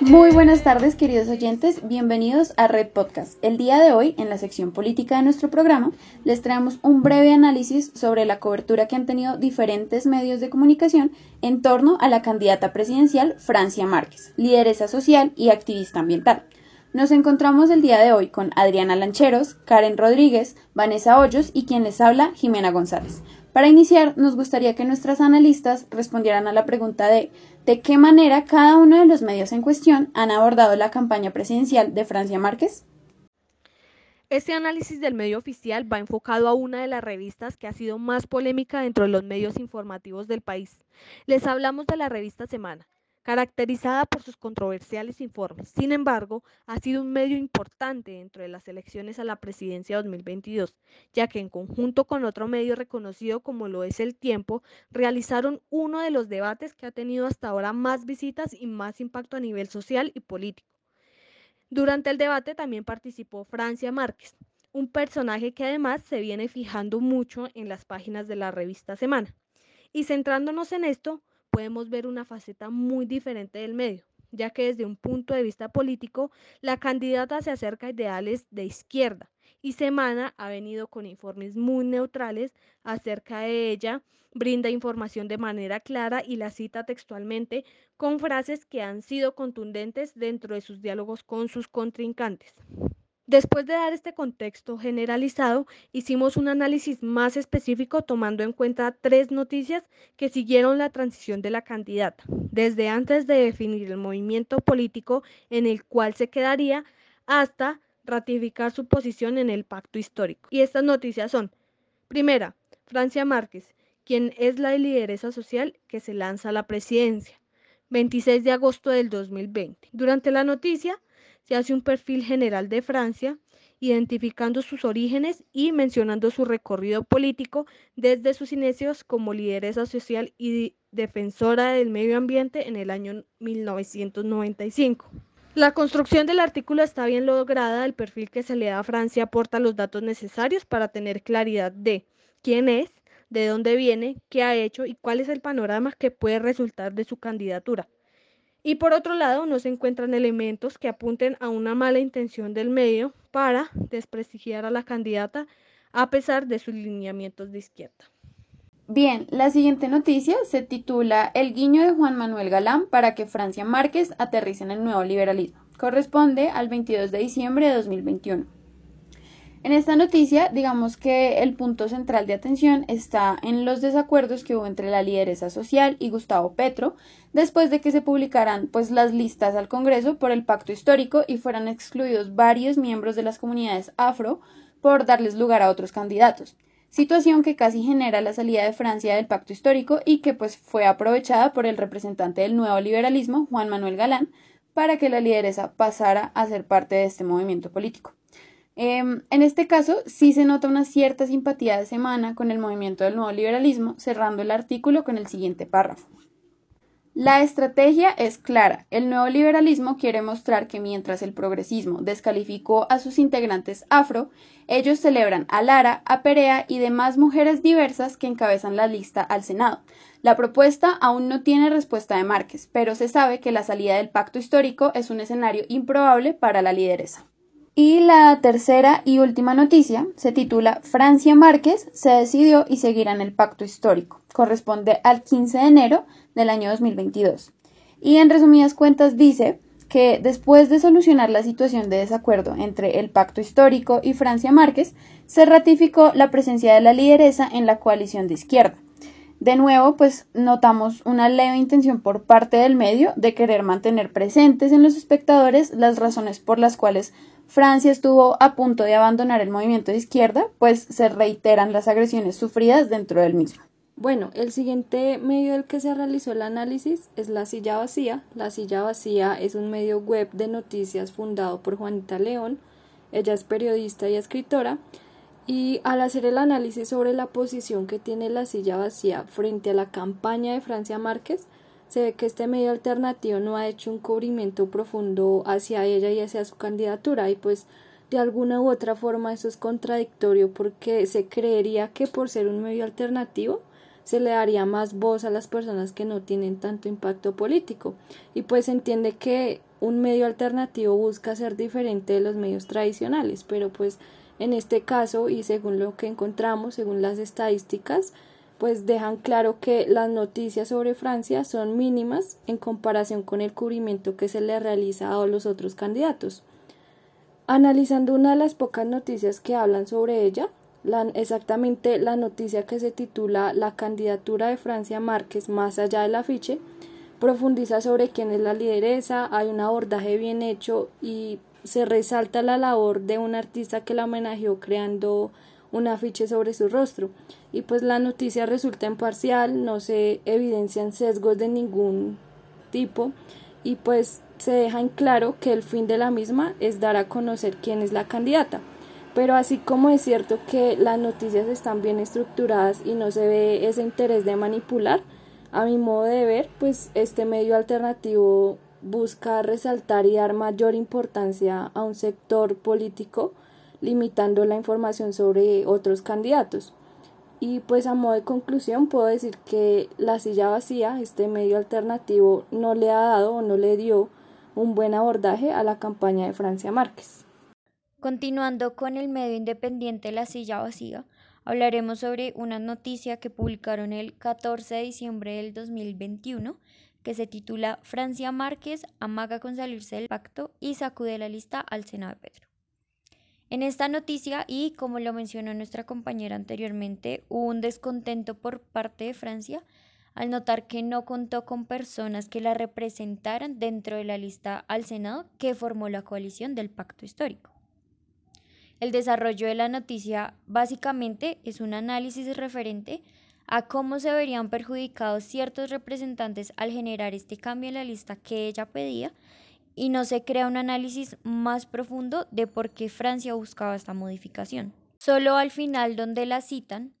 Muy buenas tardes, queridos oyentes. Bienvenidos a Red Podcast. El día de hoy, en la sección política de nuestro programa, les traemos un breve análisis sobre la cobertura que han tenido diferentes medios de comunicación en torno a la candidata presidencial Francia Márquez, lideresa social y activista ambiental. Nos encontramos el día de hoy con Adriana Lancheros, Karen Rodríguez, Vanessa Hoyos y quien les habla, Jimena González. Para iniciar, nos gustaría que nuestras analistas respondieran a la pregunta de de qué manera cada uno de los medios en cuestión han abordado la campaña presidencial de Francia Márquez. Este análisis del medio oficial va enfocado a una de las revistas que ha sido más polémica dentro de los medios informativos del país. Les hablamos de la revista Semana, caracterizada por sus controversiales informes. Sin embargo, ha sido un medio importante dentro de las elecciones a la presidencia 2022, ya que en conjunto con otro medio reconocido como lo es El Tiempo, realizaron uno de los debates que ha tenido hasta ahora más visitas y más impacto a nivel social y político. Durante el debate también participó Francia Márquez, un personaje que además se viene fijando mucho en las páginas de la revista Semana. Y centrándonos en esto, podemos ver una faceta muy diferente del medio, ya que desde un punto de vista político, la candidata se acerca a ideales de izquierda y Semana ha venido con informes muy neutrales acerca de ella, brinda información de manera clara y la cita textualmente con frases que han sido contundentes dentro de sus diálogos con sus contrincantes. Después de dar este contexto generalizado, hicimos un análisis más específico tomando en cuenta tres noticias que siguieron la transición de la candidata, desde antes de definir el movimiento político en el cual se quedaría hasta ratificar su posición en el pacto histórico. Y estas noticias son, primera, Francia Márquez, quien es la lideresa social que se lanza a la presidencia, 26 de agosto del 2020. Durante la noticia, se hace un perfil general de Francia, identificando sus orígenes y mencionando su recorrido político desde sus inicios como lideresa social y defensora del medio ambiente en el año 1995. La construcción del artículo está bien lograda, el perfil que se le da a Francia aporta los datos necesarios para tener claridad de quién es, de dónde viene, qué ha hecho y cuál es el panorama que puede resultar de su candidatura. Y por otro lado, no se encuentran elementos que apunten a una mala intención del medio para desprestigiar a la candidata a pesar de sus lineamientos de izquierda. Bien, la siguiente noticia se titula El guiño de Juan Manuel Galán para que Francia Márquez aterrice en el nuevo liberalismo. Corresponde al 22 de diciembre de 2021. En esta noticia, digamos que el punto central de atención está en los desacuerdos que hubo entre la lideresa social y Gustavo Petro después de que se publicaran pues las listas al Congreso por el pacto histórico y fueran excluidos varios miembros de las comunidades afro por darles lugar a otros candidatos. Situación que casi genera la salida de Francia del pacto histórico y que pues fue aprovechada por el representante del nuevo liberalismo, Juan Manuel Galán, para que la lideresa pasara a ser parte de este movimiento político. Em, en este caso, sí se nota una cierta simpatía de semana con el movimiento del nuevo liberalismo, cerrando el artículo con el siguiente párrafo. La estrategia es clara. El nuevo liberalismo quiere mostrar que mientras el progresismo descalificó a sus integrantes afro, ellos celebran a Lara, a Perea y demás mujeres diversas que encabezan la lista al Senado. La propuesta aún no tiene respuesta de Márquez, pero se sabe que la salida del pacto histórico es un escenario improbable para la lideresa. Y la tercera y última noticia se titula Francia Márquez se decidió y seguirá en el pacto histórico. Corresponde al 15 de enero del año 2022. Y en resumidas cuentas dice que después de solucionar la situación de desacuerdo entre el pacto histórico y Francia Márquez, se ratificó la presencia de la lideresa en la coalición de izquierda. De nuevo, pues notamos una leve intención por parte del medio de querer mantener presentes en los espectadores las razones por las cuales Francia estuvo a punto de abandonar el movimiento de izquierda, pues se reiteran las agresiones sufridas dentro del mismo. Bueno, el siguiente medio del que se realizó el análisis es La Silla Vacía. La Silla Vacía es un medio web de noticias fundado por Juanita León. Ella es periodista y escritora. Y al hacer el análisis sobre la posición que tiene La Silla Vacía frente a la campaña de Francia Márquez, se ve que este medio alternativo no ha hecho un cubrimiento profundo hacia ella y hacia su candidatura y pues de alguna u otra forma eso es contradictorio porque se creería que por ser un medio alternativo se le daría más voz a las personas que no tienen tanto impacto político. Y pues se entiende que un medio alternativo busca ser diferente de los medios tradicionales, pero pues en este caso y según lo que encontramos, según las estadísticas, pues dejan claro que las noticias sobre Francia son mínimas en comparación con el cubrimiento que se le realiza a los otros candidatos. Analizando una de las pocas noticias que hablan sobre ella, exactamente la noticia que se titula La candidatura de Francia Márquez más allá del afiche, profundiza sobre quién es la lideresa, hay un abordaje bien hecho y se resalta la labor de un artista que la homenajeó creando un afiche sobre su rostro. Y pues la noticia resulta imparcial, no se evidencian sesgos de ningún tipo y pues se deja en claro que el fin de la misma es dar a conocer quién es la candidata. Pero así como es cierto que las noticias están bien estructuradas y no se ve ese interés de manipular, a mi modo de ver, pues este medio alternativo busca resaltar y dar mayor importancia a un sector político limitando la información sobre otros candidatos. Y pues a modo de conclusión puedo decir que la silla vacía, este medio alternativo, no le ha dado o no le dio un buen abordaje a la campaña de Francia Márquez. Continuando con el medio independiente La silla vacía, hablaremos sobre una noticia que publicaron el 14 de diciembre del 2021 que se titula Francia Márquez amaga con salirse del pacto y sacude la lista al Senado de Pedro. En esta noticia, y como lo mencionó nuestra compañera anteriormente, hubo un descontento por parte de Francia al notar que no contó con personas que la representaran dentro de la lista al Senado que formó la coalición del pacto histórico. El desarrollo de la noticia básicamente es un análisis referente a cómo se verían perjudicados ciertos representantes al generar este cambio en la lista que ella pedía y no se crea un análisis más profundo de por qué Francia buscaba esta modificación. Solo al final donde la citan,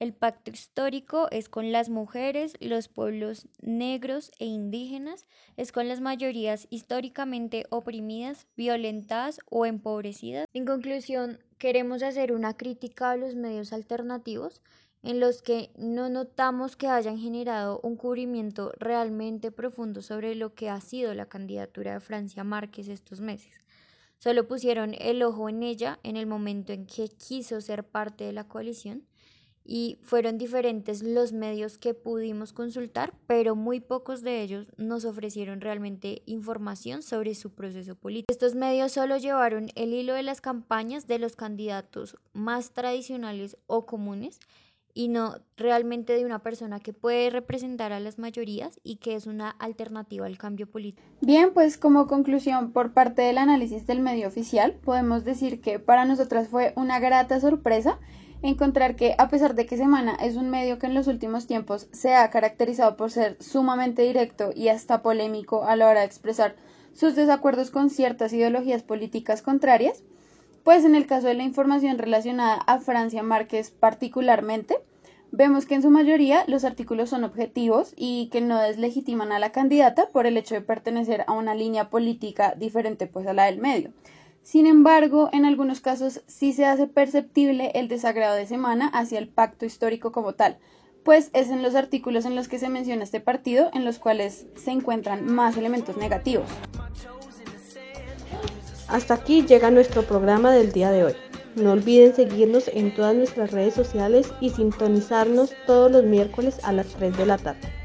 el pacto histórico es con las mujeres, los pueblos negros e indígenas, es con las mayorías históricamente oprimidas, violentadas o empobrecidas. En conclusión, queremos hacer una crítica a los medios alternativos en los que no notamos que hayan generado un cubrimiento realmente profundo sobre lo que ha sido la candidatura de Francia Márquez estos meses. Solo pusieron el ojo en ella en el momento en que quiso ser parte de la coalición y fueron diferentes los medios que pudimos consultar, pero muy pocos de ellos nos ofrecieron realmente información sobre su proceso político. Estos medios solo llevaron el hilo de las campañas de los candidatos más tradicionales o comunes y no realmente de una persona que puede representar a las mayorías y que es una alternativa al cambio político. Bien, pues como conclusión por parte del análisis del medio oficial, podemos decir que para nosotras fue una grata sorpresa encontrar que a pesar de que Semana es un medio que en los últimos tiempos se ha caracterizado por ser sumamente directo y hasta polémico a la hora de expresar sus desacuerdos con ciertas ideologías políticas contrarias, pues en el caso de la información relacionada a Francia Márquez particularmente, vemos que en su mayoría los artículos son objetivos y que no deslegitiman a la candidata por el hecho de pertenecer a una línea política diferente pues a la del medio. Sin embargo, en algunos casos sí se hace perceptible el desagrado de semana hacia el pacto histórico como tal, pues es en los artículos en los que se menciona este partido en los cuales se encuentran más elementos negativos. Hasta aquí llega nuestro programa del día de hoy. No olviden seguirnos en todas nuestras redes sociales y sintonizarnos todos los miércoles a las 3 de la tarde.